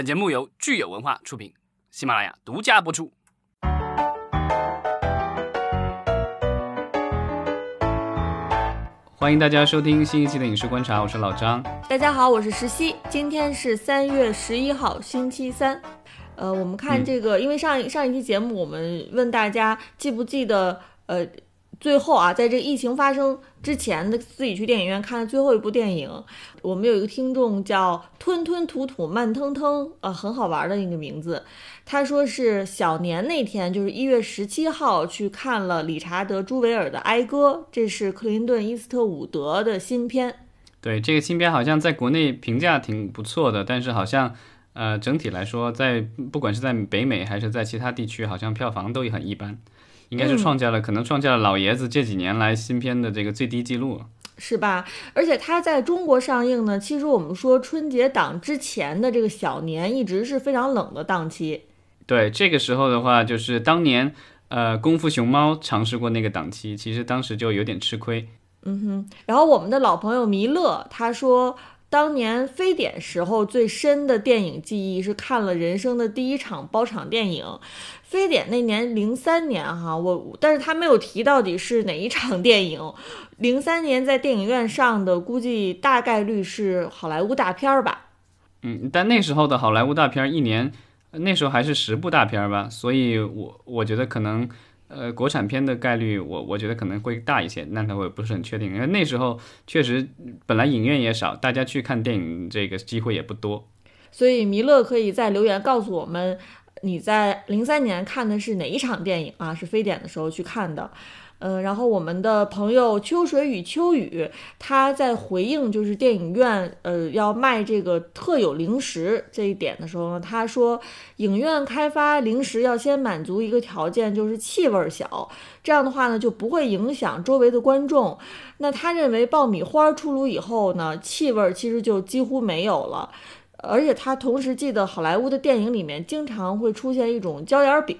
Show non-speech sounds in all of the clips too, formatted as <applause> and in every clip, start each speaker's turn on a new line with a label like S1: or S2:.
S1: 本节目由聚友文化出品，喜马拉雅独家播出。欢迎大家收听新一期的影视观察，我是老张。
S2: 大家好，我是石溪。今天是三月十一号，星期三。呃，我们看这个，因为上上一期节目我们问大家记不记得，呃。最后啊，在这疫情发生之前的自己去电影院看的最后一部电影，我们有一个听众叫吞吞吐吐慢腾腾，呃，很好玩的一个名字。他说是小年那天，就是一月十七号去看了理查德·朱维尔的《哀歌》，这是克林顿·伊斯特伍德的新片。
S1: 对，这个新片好像在国内评价挺不错的，但是好像呃整体来说，在不管是在北美还是在其他地区，好像票房都很一般。应该是创下了，可能创下了老爷子这几年来新片的这个最低记录，
S2: 是吧？而且它在中国上映呢，其实我们说春节档之前的这个小年一直是非常冷的档期。
S1: 对，这个时候的话，就是当年呃《功夫熊猫》尝试过那个档期，其实当时就有点吃亏。
S2: 嗯哼。然后我们的老朋友弥勒他说，当年非典时候最深的电影记忆是看了人生的第一场包场电影。非典那年零三年哈，我但是他没有提到底是哪一场 <laughs> 电影。零三年在电影院上的，估计大概率是好莱坞大片儿吧。
S1: 嗯，但那时候的好莱坞大片儿一年，那时候还是十部大片儿吧，所以我我觉得可能，呃，国产片的概率，我我觉得可能会大一些。那我也不是很确定，因为那时候确实本来影院也少，大家去看电影这个机会也不多。
S2: 所以弥勒可以在留言告诉我们。你在零三年看的是哪一场电影啊？是非典的时候去看的，嗯，然后我们的朋友秋水与秋雨，他在回应就是电影院呃要卖这个特有零食这一点的时候呢，他说影院开发零食要先满足一个条件，就是气味小，这样的话呢就不会影响周围的观众。那他认为爆米花出炉以后呢，气味其实就几乎没有了。而且他同时记得好莱坞的电影里面经常会出现一种椒盐饼。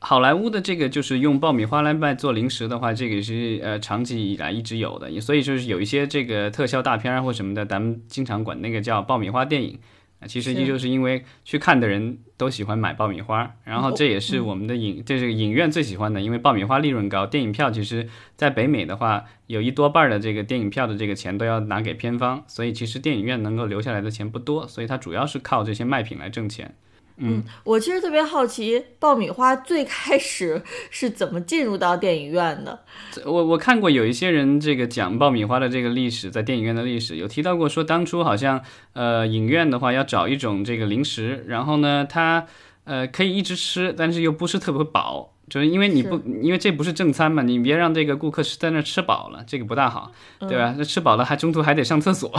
S1: 好莱坞的这个就是用爆米花来卖做零食的话，这个是呃长期以来一直有的，所以就是有一些这个特效大片啊或什么的，咱们经常管那个叫爆米花电影。其实也就是因为去看的人都喜欢买爆米花，然后这也是我们的影，这是影院最喜欢的，因为爆米花利润高。电影票其实，在北美的话，有一多半的这个电影票的这个钱都要拿给片方，所以其实电影院能够留下来的钱不多，所以它主要是靠这些卖品来挣钱。
S2: 嗯，我其实特别好奇，爆米花最开始 <laughs> 是怎么进入到电影院的？
S1: 我我看过有一些人这个讲爆米花的这个历史，在电影院的历史有提到过，说当初好像呃影院的话要找一种这个零食，然后呢它呃可以一直吃，但是又不是特别饱。就是因为你不，因为这不是正餐嘛，你别让这个顾客是在那吃饱了，这个不大好，对吧？那吃饱了还中途还得上厕所，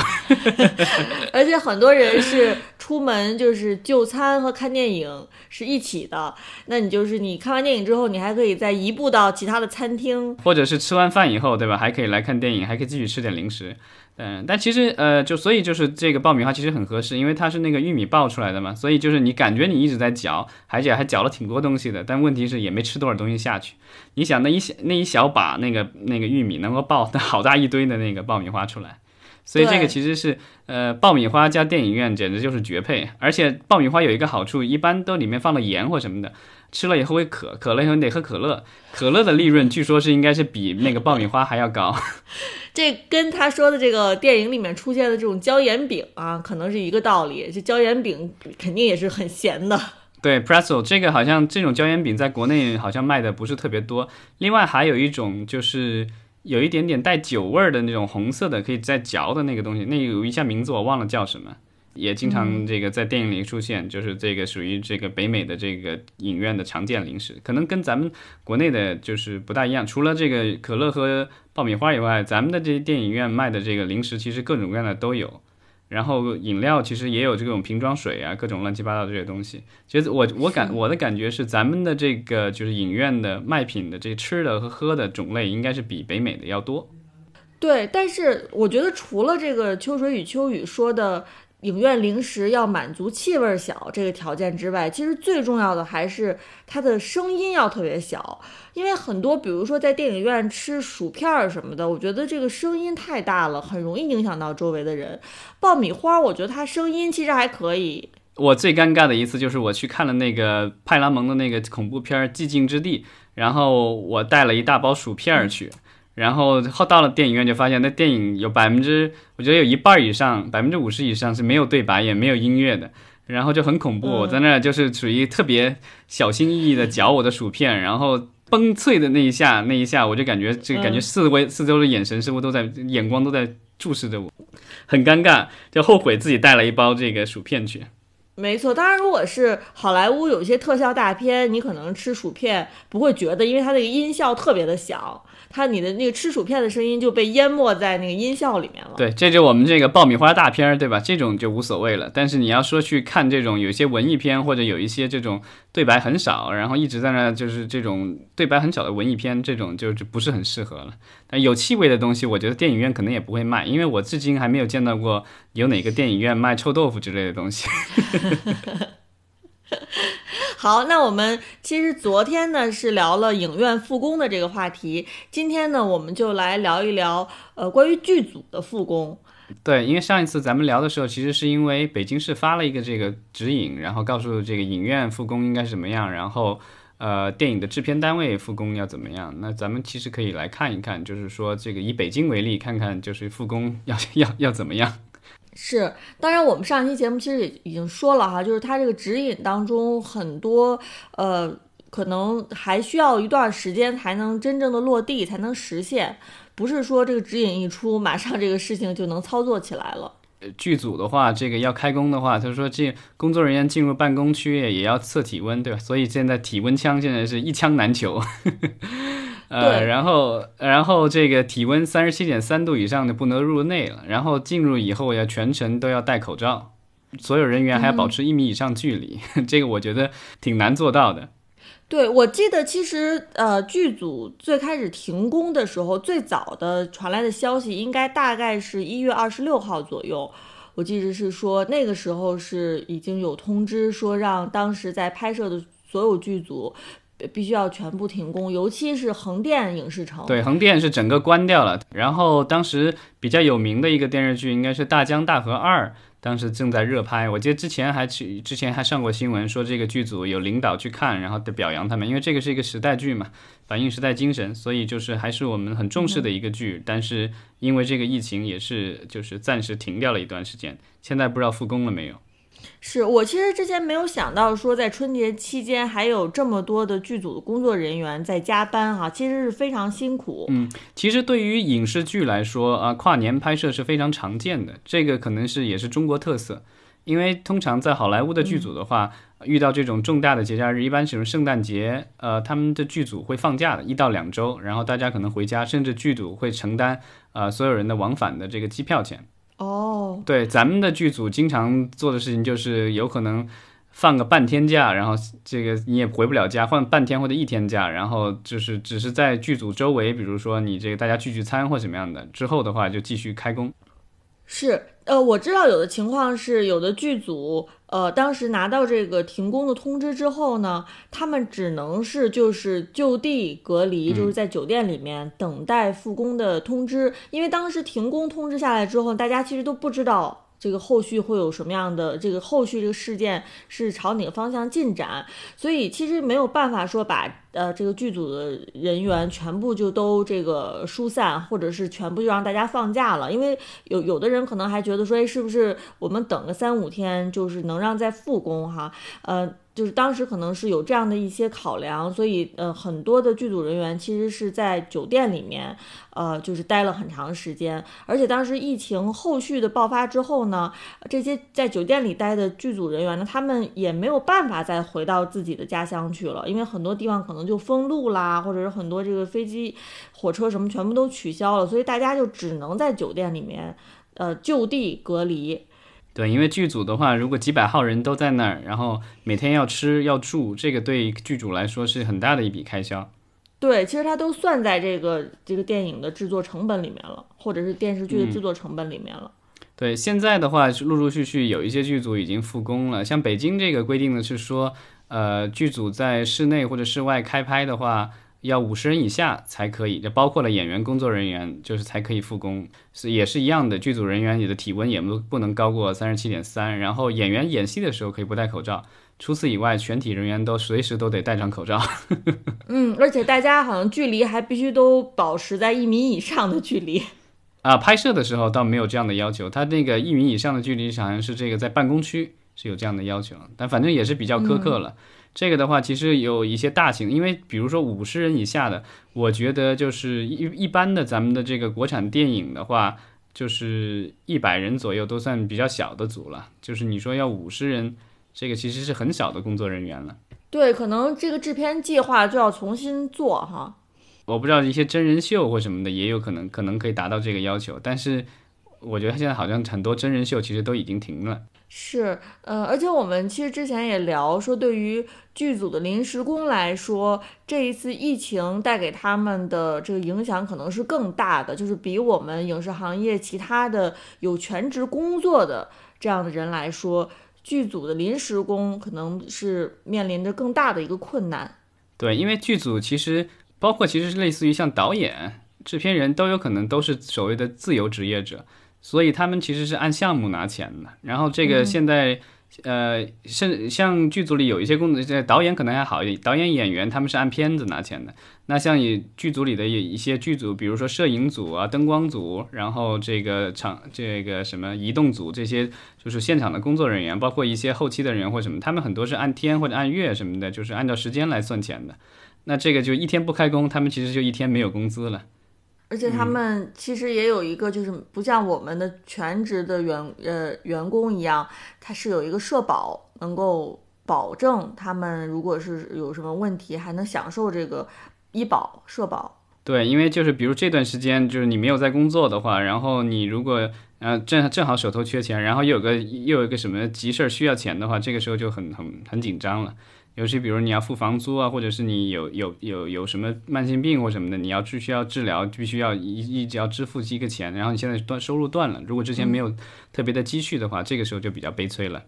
S1: <laughs>
S2: 而且很多人是出门就是就餐和看电影是一起的，那你就是你看完电影之后，你还可以再移步到其他的餐厅，
S1: 或者是吃完饭以后，对吧？还可以来看电影，还可以继续吃点零食。嗯，但其实呃，就所以就是这个爆米花其实很合适，因为它是那个玉米爆出来的嘛，所以就是你感觉你一直在嚼，而且还嚼了挺多东西的，但问题是也没吃多少东西下去。你想那一小那一小把那个那个玉米能够爆好大一堆的那个爆米花出来，所以这个其实是呃爆米花加电影院简直就是绝配。而且爆米花有一个好处，一般都里面放了盐或什么的。吃了以后会渴，渴了以后你得喝可乐。可乐的利润据说是应该是比那个爆米花还要高。<laughs>
S2: 这跟他说的这个电影里面出现的这种椒盐饼啊，可能是一个道理。这椒盐饼肯定也是很咸的。<laughs>
S1: 对，pretzel 这个好像这种椒盐饼在国内好像卖的不是特别多。另外还有一种就是有一点点带酒味儿的那种红色的可以再嚼的那个东西，那有一下名字我忘了叫什么。也经常这个在电影里出现，就是这个属于这个北美的这个影院的常见零食，可能跟咱们国内的就是不大一样。除了这个可乐和爆米花以外，咱们的这些电影院卖的这个零食其实各种各样的都有。然后饮料其实也有这种瓶装水啊，各种乱七八糟这些东西。其实我我感我的感觉是，咱们的这个就是影院的卖品的这吃的和喝的种类应该是比北美的要多。
S2: 对，但是我觉得除了这个秋水与秋雨说的。影院零食要满足气味小这个条件之外，其实最重要的还是它的声音要特别小，因为很多，比如说在电影院吃薯片儿什么的，我觉得这个声音太大了，很容易影响到周围的人。爆米花，我觉得它声音其实还可以，
S1: 我最尴尬的一次就是我去看了那个派拉蒙的那个恐怖片《寂静之地》，然后我带了一大包薯片儿去，然后后到了电影院就发现那电影有百分之，我觉得有一半以上，百分之五十以上是没有对白也没有音乐的，然后就很恐怖。我在那儿就是属于特别小心翼翼的嚼我的薯片，然后崩脆的那一下，那一下我就感觉这感觉四围四周的眼神似乎都在眼光都在注视着我，很尴尬，就后悔自己带了一包这个薯片去。
S2: 没错，当然，如果是好莱坞有一些特效大片，你可能吃薯片不会觉得，因为它那个音效特别的小，它你的那个吃薯片的声音就被淹没在那个音效里面了。
S1: 对，这就我们这个爆米花大片，对吧？这种就无所谓了。但是你要说去看这种有一些文艺片，或者有一些这种对白很少，然后一直在那就是这种对白很少的文艺片，这种就就不是很适合了。但有气味的东西，我觉得电影院可能也不会卖，因为我至今还没有见到过有哪个电影院卖臭豆腐之类的东西。<laughs>
S2: 好，那我们其实昨天呢是聊了影院复工的这个话题，今天呢我们就来聊一聊呃关于剧组的复工。
S1: 对，因为上一次咱们聊的时候，其实是因为北京市发了一个这个指引，然后告诉这个影院复工应该是怎么样，然后呃电影的制片单位复工要怎么样。那咱们其实可以来看一看，就是说这个以北京为例，看看就是复工要 <laughs> 要要怎么样。
S2: 是，当然，我们上期节目其实也已经说了哈，就是它这个指引当中很多，呃，可能还需要一段时间才能真正的落地，才能实现，不是说这个指引一出，马上这个事情就能操作起来了。
S1: 剧组的话，这个要开工的话，他说这工作人员进入办公区也要测体温，对吧？所以现在体温枪现在是一枪难求。<laughs> 呃，然后，然后这个体温三十七点三度以上的不能入内了，然后进入以后要全程都要戴口罩，所有人员还要保持一米以上距离，<laughs> 这个我觉得挺难做到的。
S2: 对，我记得其实呃，剧组最开始停工的时候，最早的传来的消息应该大概是一月二十六号左右，我记得是说那个时候是已经有通知说让当时在拍摄的所有剧组。必须要全部停工，尤其是横店影视城。
S1: 对，横店是整个关掉了。然后当时比较有名的一个电视剧应该是《大江大河二》，当时正在热拍。我记得之前还去，之前还上过新闻，说这个剧组有领导去看，然后的表扬他们，因为这个是一个时代剧嘛，反映时代精神，所以就是还是我们很重视的一个剧。但是因为这个疫情，也是就是暂时停掉了一段时间，现在不知道复工了没有。
S2: 是我其实之前没有想到说，在春节期间还有这么多的剧组的工作人员在加班哈，其实是非常辛苦。
S1: 嗯，其实对于影视剧来说啊，跨年拍摄是非常常见的，这个可能是也是中国特色。因为通常在好莱坞的剧组的话，遇到这种重大的节假日，一般是圣诞节，呃，他们的剧组会放假的一到两周，然后大家可能回家，甚至剧组会承担呃所有人的往返的这个机票钱。
S2: 哦，
S1: 对，咱们的剧组经常做的事情就是有可能放个半天假，然后这个你也回不了家，放半天或者一天假，然后就是只是在剧组周围，比如说你这个大家聚聚餐或怎么样的，之后的话就继续开工。
S2: 是，呃，我知道有的情况是有的剧组，呃，当时拿到这个停工的通知之后呢，他们只能是就是就地隔离，就是在酒店里面等待复工的通知，因为当时停工通知下来之后，大家其实都不知道。这个后续会有什么样的？这个后续这个事件是朝哪个方向进展？所以其实没有办法说把呃这个剧组的人员全部就都这个疏散，或者是全部就让大家放假了。因为有有的人可能还觉得说，哎，是不是我们等个三五天，就是能让再复工哈？呃。就是当时可能是有这样的一些考量，所以呃，很多的剧组人员其实是在酒店里面，呃，就是待了很长时间。而且当时疫情后续的爆发之后呢，这些在酒店里待的剧组人员呢，他们也没有办法再回到自己的家乡去了，因为很多地方可能就封路啦，或者是很多这个飞机、火车什么全部都取消了，所以大家就只能在酒店里面，呃，就地隔离。
S1: 对，因为剧组的话，如果几百号人都在那儿，然后每天要吃要住，这个对剧组来说是很大的一笔开销。
S2: 对，其实它都算在这个这个电影的制作成本里面了，或者是电视剧的制作成本里面了。
S1: 对，现在的话，陆陆续续有一些剧组已经复工了。像北京这个规定的是说，呃，剧组在室内或者室外开拍的话。要五十人以下才可以，就包括了演员、工作人员，就是才可以复工，是也是一样的。剧组人员你的体温也不不能高过三十七点三，然后演员演戏的时候可以不戴口罩，除此以外，全体人员都随时都得戴上口罩。
S2: 嗯，而且大家好像距离还必须都保持在一米以上的距离。
S1: 啊，拍摄的时候倒没有这样的要求，他那个一米以上的距离好像是这个在办公区是有这样的要求，但反正也是比较苛刻了。这个的话，其实有一些大型，因为比如说五十人以下的，我觉得就是一一般的咱们的这个国产电影的话，就是一百人左右都算比较小的组了。就是你说要五十人，这个其实是很小的工作人员了。
S2: 对，可能这个制片计划就要重新做哈。
S1: 我不知道一些真人秀或什么的也有可能，可能可以达到这个要求，但是我觉得现在好像很多真人秀其实都已经停了。
S2: 是，呃，而且我们其实之前也聊说，对于剧组的临时工来说，这一次疫情带给他们的这个影响可能是更大的，就是比我们影视行业其他的有全职工作的这样的人来说，剧组的临时工可能是面临着更大的一个困难。
S1: 对，因为剧组其实包括其实是类似于像导演、制片人都有可能都是所谓的自由职业者。所以他们其实是按项目拿钱的，然后这个现在，呃，甚像剧组里有一些工作，这导演可能还好一点，导演演员他们是按片子拿钱的。那像以剧组里的一一些剧组，比如说摄影组啊、灯光组，然后这个场这个什么移动组这些，就是现场的工作人员，包括一些后期的人员或什么，他们很多是按天或者按月什么的，就是按照时间来算钱的。那这个就一天不开工，他们其实就一天没有工资了。
S2: 而且他们其实也有一个，就是不像我们的全职的员呃员工一样，他是有一个社保，能够保证他们如果是有什么问题，还能享受这个医保社保。
S1: 对，因为就是比如这段时间就是你没有在工作的话，然后你如果呃正正好手头缺钱，然后又有个又有一个什么急事儿需要钱的话，这个时候就很很很紧张了。尤其比如你要付房租啊，或者是你有有有有什么慢性病或什么的，你要必须要治疗，必须要一一直要支付这个钱，然后你现在断收入断了，如果之前没有特别的积蓄的话，这个时候就比较悲催了。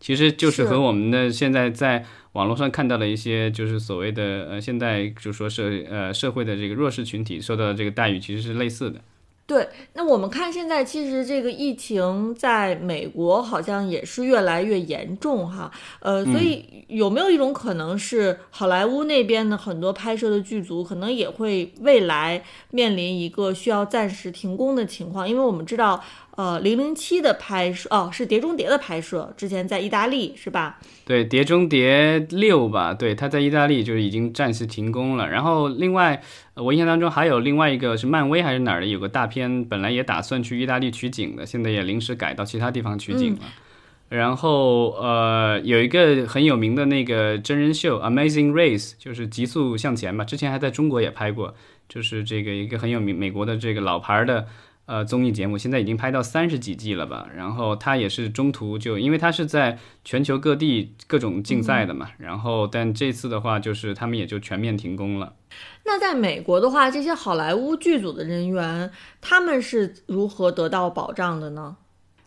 S1: 其实就是和我们的现在在网络上看到的一些，就是所谓的呃，现在就说是呃社会的这个弱势群体受到的这个待遇其实是类似的。
S2: 对，那我们看现在其实这个疫情在美国好像也是越来越严重哈，呃，所以有没有一种可能是好莱坞那边的很多拍摄的剧组可能也会未来面临一个需要暂时停工的情况？因为我们知道。呃，零零七的拍摄哦，是《碟中谍》的拍摄，之前在意大利是吧？
S1: 对，《碟中谍六》吧，对，他在意大利就是已经暂时停工了。然后另外，我印象当中还有另外一个是漫威还是哪儿的，有个大片本来也打算去意大利取景的，现在也临时改到其他地方取景了。然后呃，有一个很有名的那个真人秀《Amazing Race》，就是极速向前吧，之前还在中国也拍过，就是这个一个很有名美国的这个老牌的。呃，综艺节目现在已经拍到三十几季了吧？然后他也是中途就，因为他是在全球各地各种竞赛的嘛。然后，但这次的话，就是他们也就全面停工了。
S2: 那在美国的话，这些好莱坞剧组的人员，他们是如何得到保障的呢？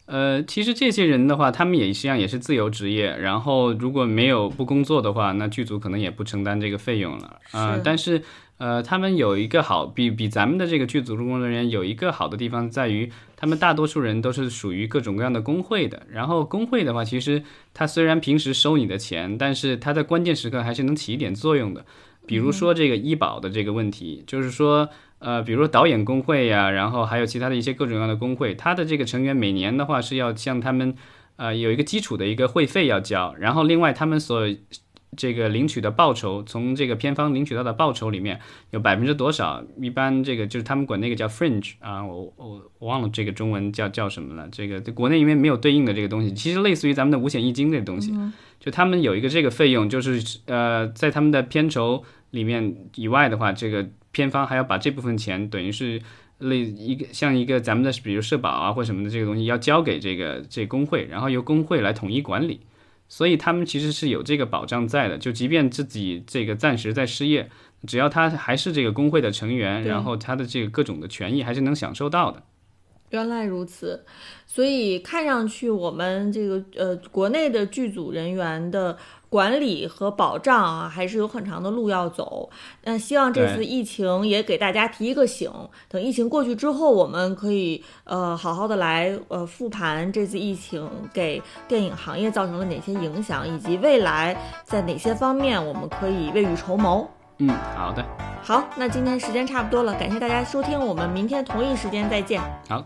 S1: 呃，其实这些人的话，他们也实际上也是自由职业。然后，如果没有不工作的话，那剧组可能也不承担这个费用了啊。但是。呃，他们有一个好，比比咱们的这个剧组的工作人员有一个好的地方在于，他们大多数人都是属于各种各样的工会的。然后工会的话，其实他虽然平时收你的钱，但是他在关键时刻还是能起一点作用的。比如说这个医保的这个问题，就是说，呃，比如说导演工会呀，然后还有其他的一些各种各样的工会，他的这个成员每年的话是要向他们，呃，有一个基础的一个会费要交，然后另外他们所这个领取的报酬，从这个片方领取到的报酬里面有百分之多少？一般这个就是他们管那个叫 fringe 啊，我我我忘了这个中文叫叫什么了。这个国内因为没有对应的这个东西，其实类似于咱们的五险一金这个东西，就他们有一个这个费用，就是呃在他们的片酬里面以外的话，这个片方还要把这部分钱等于是类一个像一个咱们的比如社保啊或什么的这个东西要交给这个这工会，然后由工会来统一管理。所以他们其实是有这个保障在的，就即便自己这个暂时在失业，只要他还是这个工会的成员，然后他的这个各种的权益还是能享受到的。
S2: 原来如此，所以看上去我们这个呃国内的剧组人员的管理和保障啊，还是有很长的路要走。那希望这次疫情也给大家提一个醒，等疫情过去之后，我们可以呃好好的来呃复盘这次疫情给电影行业造成了哪些影响，以及未来在哪些方面我们可以未雨绸缪。
S1: 嗯，好的，
S2: 好，那今天时间差不多了，感谢大家收听，我们明天同一时间再见。
S1: 好，